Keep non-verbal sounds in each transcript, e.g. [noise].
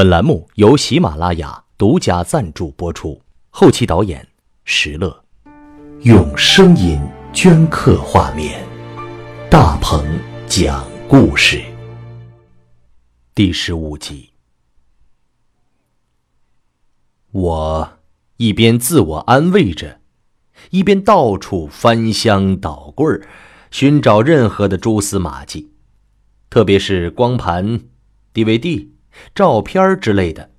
本栏目由喜马拉雅独家赞助播出，后期导演石乐，用声音镌刻画面，大鹏讲故事。第十五集，我一边自我安慰着，一边到处翻箱倒柜儿，寻找任何的蛛丝马迹，特别是光盘、DVD。照片之类的，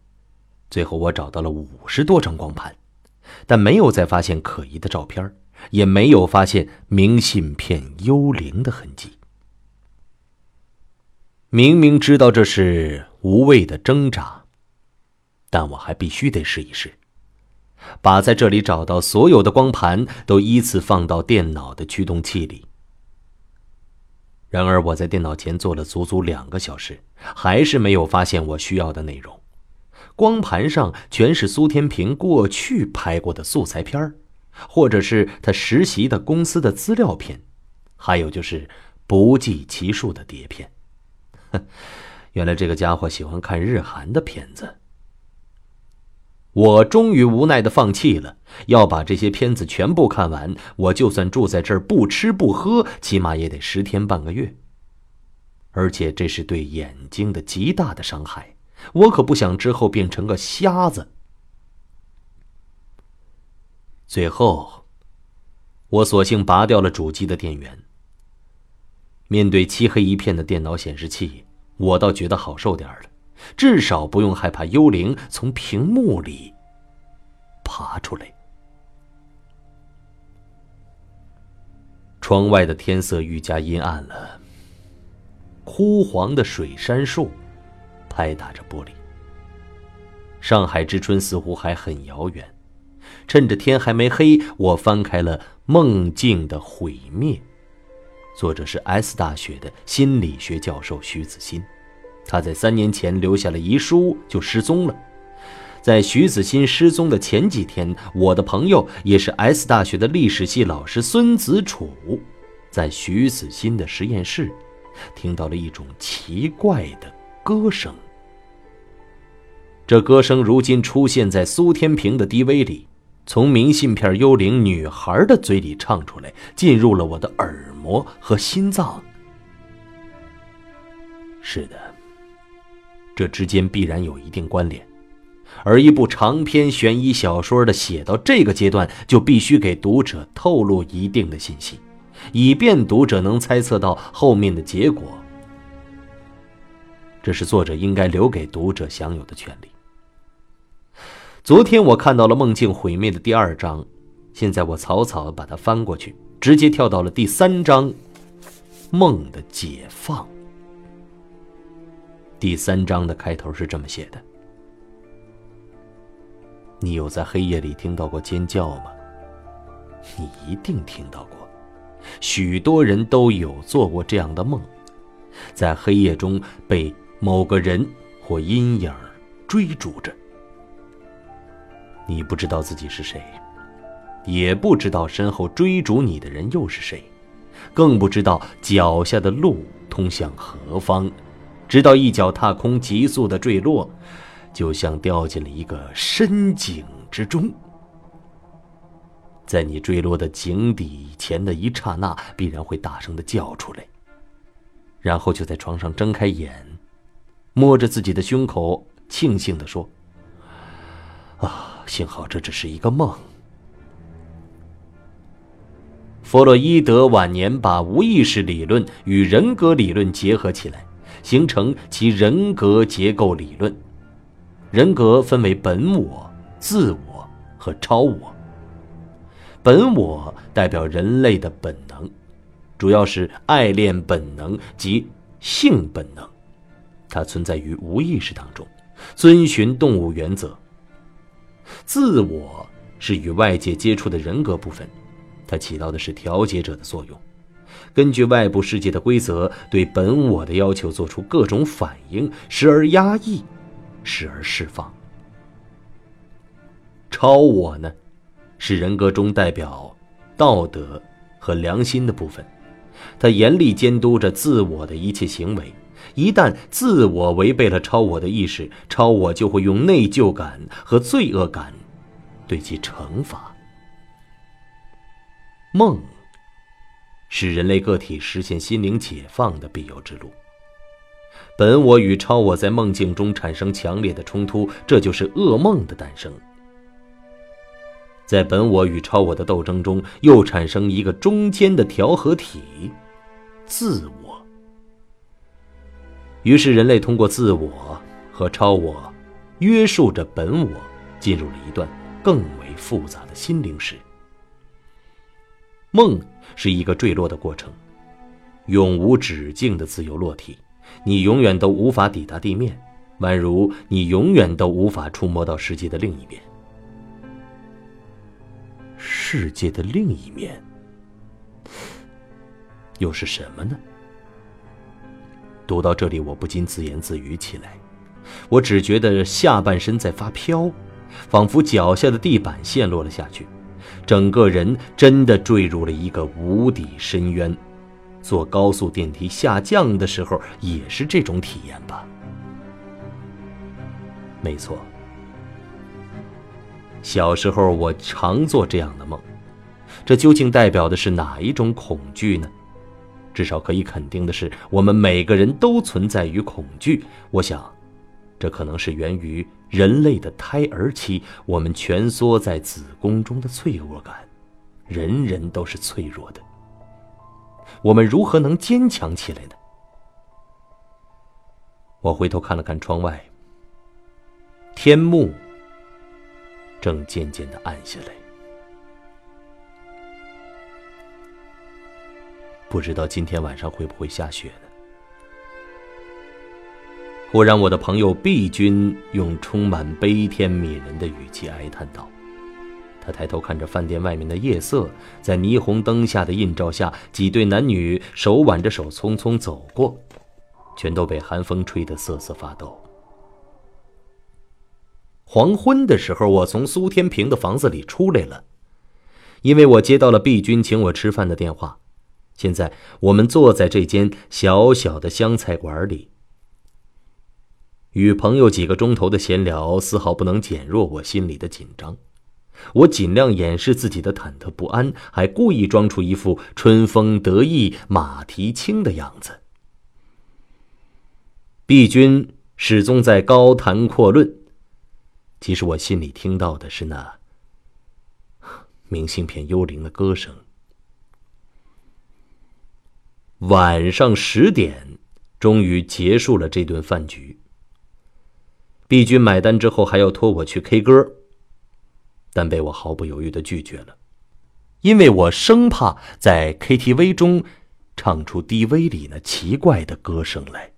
最后我找到了五十多张光盘，但没有再发现可疑的照片，也没有发现明信片幽灵的痕迹。明明知道这是无谓的挣扎，但我还必须得试一试，把在这里找到所有的光盘都依次放到电脑的驱动器里。然而，我在电脑前坐了足足两个小时，还是没有发现我需要的内容。光盘上全是苏天平过去拍过的素材片或者是他实习的公司的资料片，还有就是不计其数的碟片。哼，[laughs] 原来这个家伙喜欢看日韩的片子。我终于无奈的放弃了，要把这些片子全部看完，我就算住在这儿不吃不喝，起码也得十天半个月。而且这是对眼睛的极大的伤害，我可不想之后变成个瞎子。最后，我索性拔掉了主机的电源。面对漆黑一片的电脑显示器，我倒觉得好受点了。至少不用害怕幽灵从屏幕里爬出来。窗外的天色愈加阴暗了，枯黄的水杉树拍打着玻璃。上海之春似乎还很遥远。趁着天还没黑，我翻开了《梦境的毁灭》，作者是 S 大学的心理学教授徐子欣。他在三年前留下了遗书，就失踪了。在徐子欣失踪的前几天，我的朋友也是 S 大学的历史系老师孙子楚，在徐子欣的实验室，听到了一种奇怪的歌声。这歌声如今出现在苏天平的 DV 里，从明信片幽灵女孩的嘴里唱出来，进入了我的耳膜和心脏。是的。这之间必然有一定关联，而一部长篇悬疑小说的写到这个阶段，就必须给读者透露一定的信息，以便读者能猜测到后面的结果。这是作者应该留给读者享有的权利。昨天我看到了梦境毁灭的第二章，现在我草草把它翻过去，直接跳到了第三章，梦的解放。第三章的开头是这么写的：“你有在黑夜里听到过尖叫吗？你一定听到过，许多人都有做过这样的梦，在黑夜中被某个人或阴影追逐着。你不知道自己是谁，也不知道身后追逐你的人又是谁，更不知道脚下的路通向何方。”直到一脚踏空，急速的坠落，就像掉进了一个深井之中。在你坠落的井底前的一刹那，必然会大声的叫出来，然后就在床上睁开眼，摸着自己的胸口，庆幸的说：“啊，幸好这只是一个梦。”弗洛伊德晚年把无意识理论与人格理论结合起来。形成其人格结构理论。人格分为本我、自我和超我。本我代表人类的本能，主要是爱恋本能及性本能，它存在于无意识当中，遵循动物原则。自我是与外界接触的人格部分，它起到的是调节者的作用。根据外部世界的规则，对本我的要求做出各种反应，时而压抑，时而释放。超我呢，是人格中代表道德和良心的部分，它严厉监督着自我的一切行为，一旦自我违背了超我的意识，超我就会用内疚感和罪恶感对其惩罚。梦是人类个体实现心灵解放的必由之路。本我与超我在梦境中产生强烈的冲突，这就是噩梦的诞生。在本我与超我的斗争中，又产生一个中间的调和体——自我。于是，人类通过自我和超我，约束着本我，进入了一段更为复杂的心灵史。梦是一个坠落的过程，永无止境的自由落体，你永远都无法抵达地面，宛如你永远都无法触摸到世界的另一面。世界的另一面又是什么呢？读到这里，我不禁自言自语起来。我只觉得下半身在发飘，仿佛脚下的地板陷落了下去，整个人真的坠入了一个无底深渊。坐高速电梯下降的时候，也是这种体验吧？没错。小时候，我常做这样的梦，这究竟代表的是哪一种恐惧呢？至少可以肯定的是，我们每个人都存在于恐惧。我想，这可能是源于人类的胎儿期，我们蜷缩在子宫中的脆弱感。人人都是脆弱的，我们如何能坚强起来呢？我回头看了看窗外，天幕。正渐渐的暗下来，不知道今天晚上会不会下雪呢？忽然，我的朋友毕军用充满悲天悯人的语气哀叹道：“他抬头看着饭店外面的夜色，在霓虹灯下的映照下，几对男女手挽着手匆匆走过，全都被寒风吹得瑟瑟发抖。”黄昏的时候，我从苏天平的房子里出来了，因为我接到了毕军请我吃饭的电话。现在我们坐在这间小小的湘菜馆里，与朋友几个钟头的闲聊，丝毫不能减弱我心里的紧张。我尽量掩饰自己的忐忑不安，还故意装出一副春风得意马蹄轻的样子。毕君始终在高谈阔论。其实我心里听到的是那明信片幽灵的歌声。晚上十点，终于结束了这顿饭局。毕军买单之后还要托我去 K 歌，但被我毫不犹豫的拒绝了，因为我生怕在 KTV 中唱出 DV 里那奇怪的歌声来，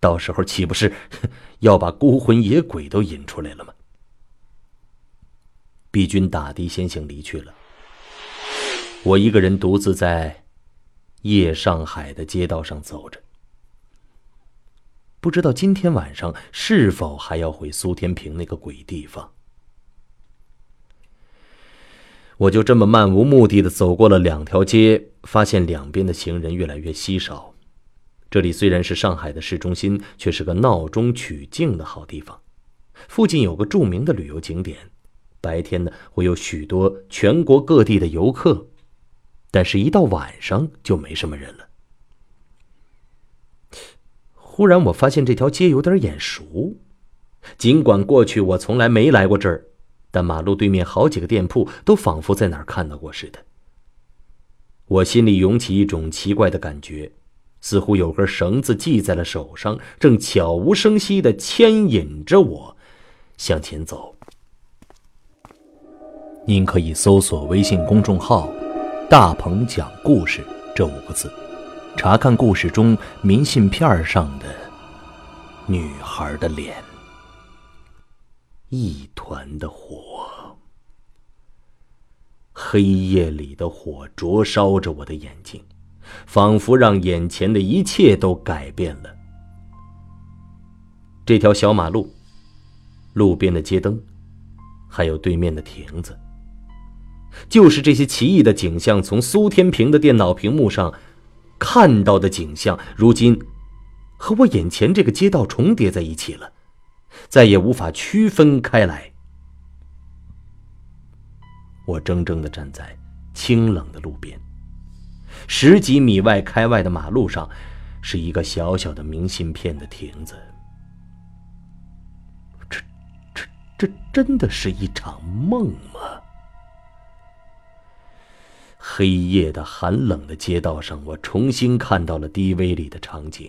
到时候岂不是 [laughs] 要把孤魂野鬼都引出来了吗？毕军打的先行离去了，我一个人独自在夜上海的街道上走着，不知道今天晚上是否还要回苏天平那个鬼地方。我就这么漫无目的的走过了两条街，发现两边的行人越来越稀少。这里虽然是上海的市中心，却是个闹中取静的好地方。附近有个著名的旅游景点。白天呢，会有许多全国各地的游客，但是，一到晚上就没什么人了。忽然，我发现这条街有点眼熟，尽管过去我从来没来过这儿，但马路对面好几个店铺都仿佛在哪儿看到过似的。我心里涌起一种奇怪的感觉，似乎有根绳子系在了手上，正悄无声息的牵引着我向前走。您可以搜索微信公众号“大鹏讲故事”这五个字，查看故事中明信片上的女孩的脸。一团的火，黑夜里的火灼烧着我的眼睛，仿佛让眼前的一切都改变了。这条小马路，路边的街灯，还有对面的亭子。就是这些奇异的景象，从苏天平的电脑屏幕上看到的景象，如今和我眼前这个街道重叠在一起了，再也无法区分开来。我怔怔的站在清冷的路边，十几米外开外的马路上，是一个小小的明信片的亭子。这、这、这真的是一场梦吗？黑夜的寒冷的街道上，我重新看到了 DV 里的场景。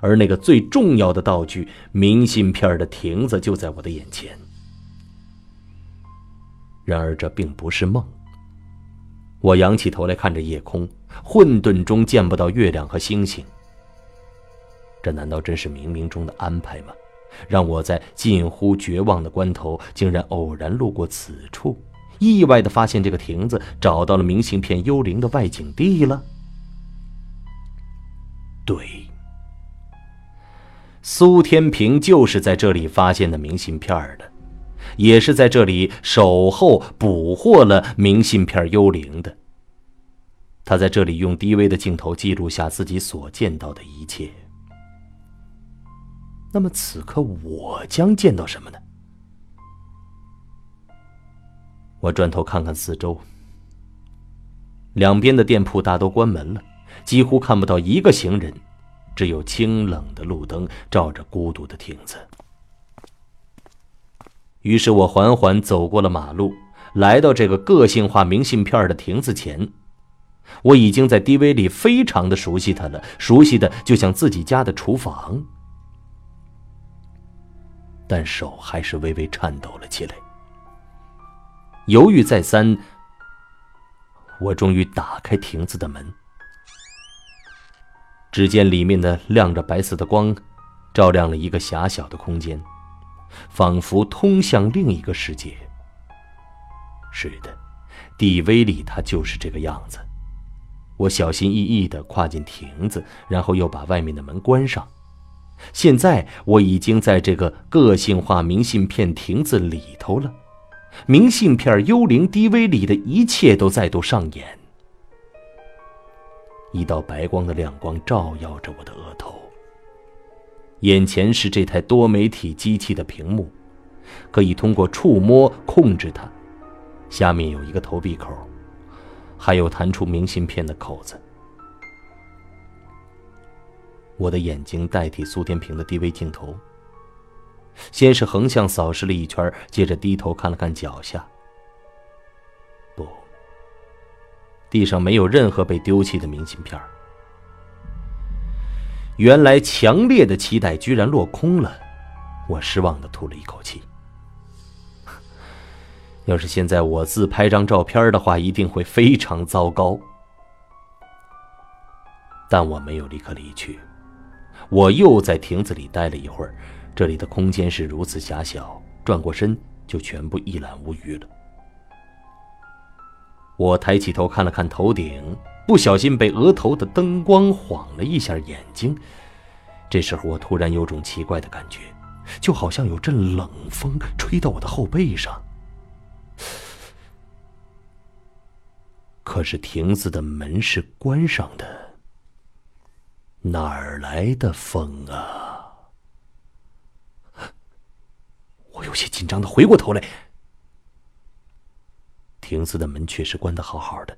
而那个最重要的道具——明信片的亭子就在我的眼前。然而，这并不是梦。我仰起头来看着夜空，混沌中见不到月亮和星星。这难道真是冥冥中的安排吗？让我在近乎绝望的关头，竟然偶然路过此处，意外的发现这个亭子，找到了明信片幽灵的外景地了。对。苏天平就是在这里发现的明信片的，也是在这里守候捕获了明信片幽灵的。他在这里用低微的镜头记录下自己所见到的一切。那么此刻我将见到什么呢？我转头看看四周，两边的店铺大都关门了，几乎看不到一个行人。只有清冷的路灯照着孤独的亭子。于是我缓缓走过了马路，来到这个个性化明信片的亭子前。我已经在 DV 里非常的熟悉它了，熟悉的就像自己家的厨房。但手还是微微颤抖了起来。犹豫再三，我终于打开亭子的门。只见里面的亮着白色的光，照亮了一个狭小的空间，仿佛通向另一个世界。是的，地威里它就是这个样子。我小心翼翼地跨进亭子，然后又把外面的门关上。现在我已经在这个个性化明信片亭子里头了，明信片幽灵 DV 里的一切都再度上演。一道白光的亮光照耀着我的额头。眼前是这台多媒体机器的屏幕，可以通过触摸控制它。下面有一个投币口，还有弹出明信片的口子。我的眼睛代替苏天平的 DV 镜头，先是横向扫视了一圈，接着低头看了看脚下。不地上没有任何被丢弃的明信片原来强烈的期待居然落空了，我失望的吐了一口气。[laughs] 要是现在我自拍张照片的话，一定会非常糟糕。但我没有立刻离去，我又在亭子里待了一会儿。这里的空间是如此狭小，转过身就全部一览无余了。我抬起头看了看头顶，不小心被额头的灯光晃了一下眼睛。这时候，我突然有种奇怪的感觉，就好像有阵冷风吹到我的后背上。可是亭子的门是关上的，哪儿来的风啊？我有些紧张的回过头来。亭子的门却是关得好好的。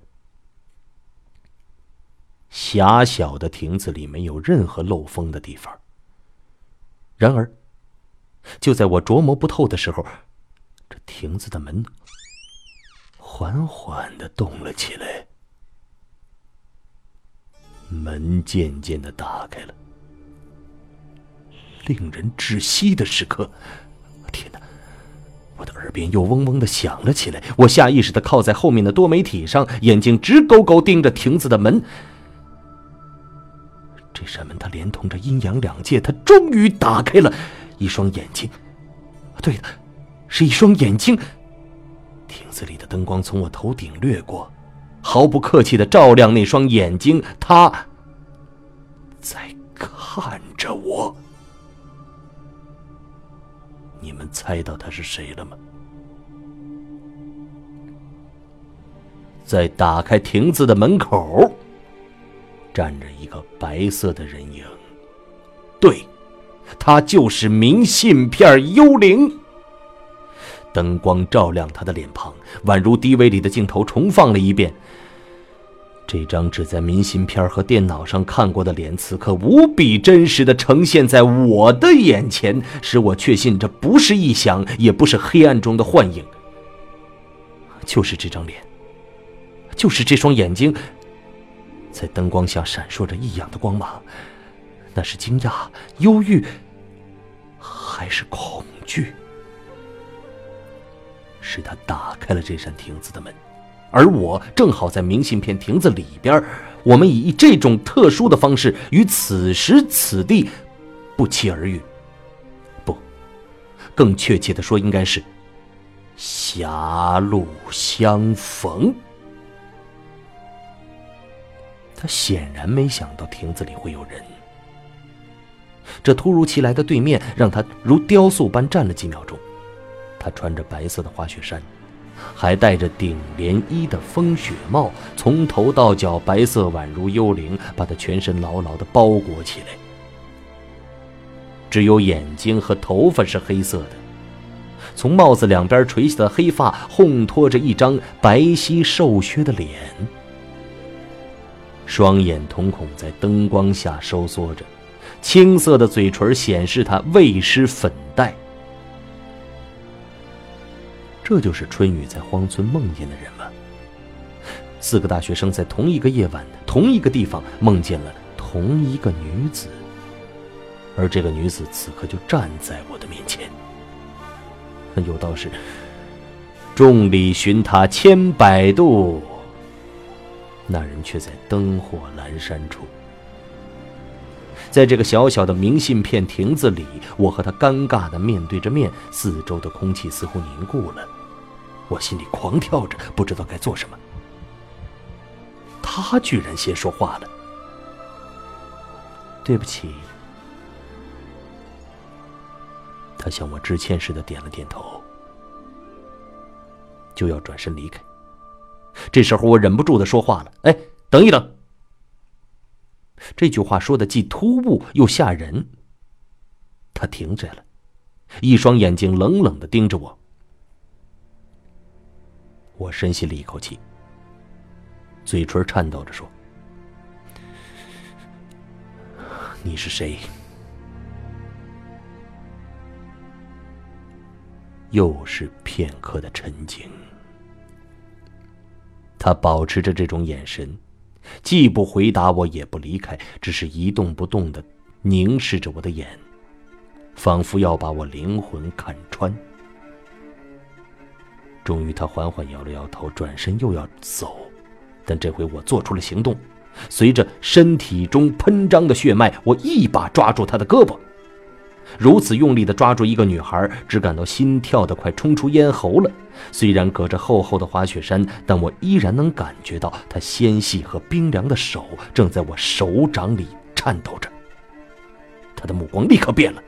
狭小的亭子里没有任何漏风的地方。然而，就在我琢磨不透的时候，这亭子的门缓缓的动了起来，门渐渐的打开了。令人窒息的时刻，天哪！我的耳边又嗡嗡的响了起来，我下意识的靠在后面的多媒体上，眼睛直勾勾盯着亭子的门。这扇门，它连同着阴阳两界，它终于打开了。一双眼睛，对的，是一双眼睛。亭子里的灯光从我头顶掠过，毫不客气的照亮那双眼睛，他在看着我。你们猜到他是谁了吗？在打开亭子的门口，站着一个白色的人影，对，他就是明信片幽灵。灯光照亮他的脸庞，宛如 DV 里的镜头重放了一遍。这张只在明信片和电脑上看过的脸，此刻无比真实的呈现在我的眼前，使我确信这不是臆想，也不是黑暗中的幻影。就是这张脸，就是这双眼睛，在灯光下闪烁着异样的光芒。那是惊讶、忧郁，还是恐惧？是他打开了这扇亭子的门。而我正好在明信片亭子里边，我们以这种特殊的方式与此时此地不期而遇。不，更确切的说，应该是狭路相逢。他显然没想到亭子里会有人，这突如其来的对面让他如雕塑般站了几秒钟。他穿着白色的滑雪衫。还戴着顶连衣的风雪帽，从头到脚白色，宛如幽灵，把他全身牢牢地包裹起来。只有眼睛和头发是黑色的，从帽子两边垂下的黑发烘托着一张白皙瘦削的脸，双眼瞳孔在灯光下收缩着，青色的嘴唇显示他未施粉黛。这就是春雨在荒村梦见的人吗？四个大学生在同一个夜晚、同一个地方梦见了同一个女子，而这个女子此刻就站在我的面前。有道是：“众里寻他千百度，那人却在灯火阑珊处。”在这个小小的明信片亭子里，我和他尴尬的面对着面，四周的空气似乎凝固了。我心里狂跳着，不知道该做什么。他居然先说话了：“对不起。”他向我致歉似的点了点头，就要转身离开。这时候，我忍不住的说话了：“哎，等一等！”这句话说的既突兀又吓人。他停下了，一双眼睛冷冷的盯着我。我深吸了一口气，嘴唇颤抖着说：“你是谁？”又是片刻的沉静。他保持着这种眼神，既不回答我，也不离开，只是一动不动的凝视着我的眼，仿佛要把我灵魂看穿。终于，他缓缓摇了摇头，转身又要走，但这回我做出了行动。随着身体中喷张的血脉，我一把抓住他的胳膊。如此用力的抓住一个女孩，只感到心跳的快冲出咽喉了。虽然隔着厚厚的滑雪衫，但我依然能感觉到她纤细和冰凉的手正在我手掌里颤抖着。他的目光立刻变了。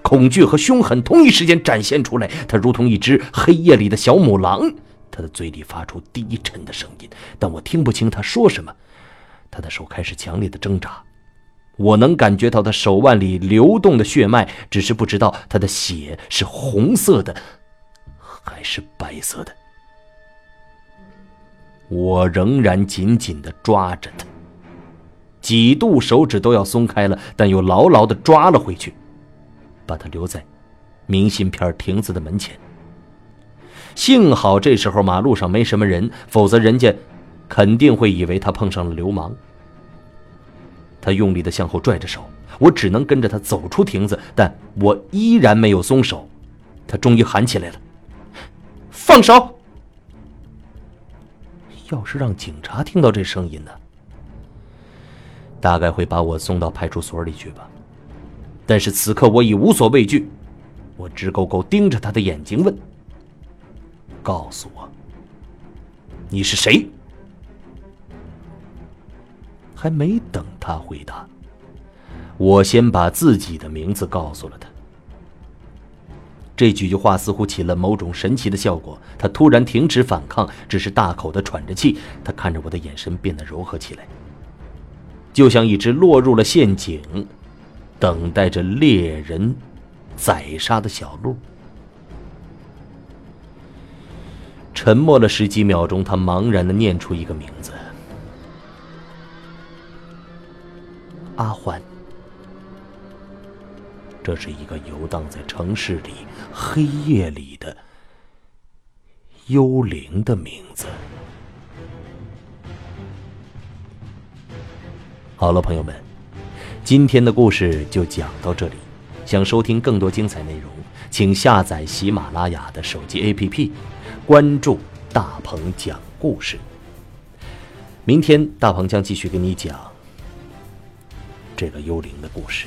恐惧和凶狠同一时间展现出来，他如同一只黑夜里的小母狼。他的嘴里发出低沉的声音，但我听不清他说什么。他的手开始强烈的挣扎，我能感觉到他手腕里流动的血脉，只是不知道他的血是红色的还是白色的。我仍然紧紧的抓着他，几度手指都要松开了，但又牢牢的抓了回去。把他留在明信片亭子的门前。幸好这时候马路上没什么人，否则人家肯定会以为他碰上了流氓。他用力的向后拽着手，我只能跟着他走出亭子，但我依然没有松手。他终于喊起来了：“放手！”要是让警察听到这声音呢，大概会把我送到派出所里去吧。但是此刻我已无所畏惧，我直勾勾盯着他的眼睛问：“告诉我，你是谁？”还没等他回答，我先把自己的名字告诉了他。这几句话似乎起了某种神奇的效果，他突然停止反抗，只是大口的喘着气。他看着我的眼神变得柔和起来，就像一只落入了陷阱。等待着猎人宰杀的小鹿。沉默了十几秒钟，他茫然的念出一个名字：阿欢。这是一个游荡在城市里黑夜里的幽灵的名字。好了，朋友们，今天的故事就讲到这里。想收听更多精彩内容，请下载喜马拉雅的手机 APP，关注大鹏讲故事。明天大鹏将继续给你讲这个幽灵的故事。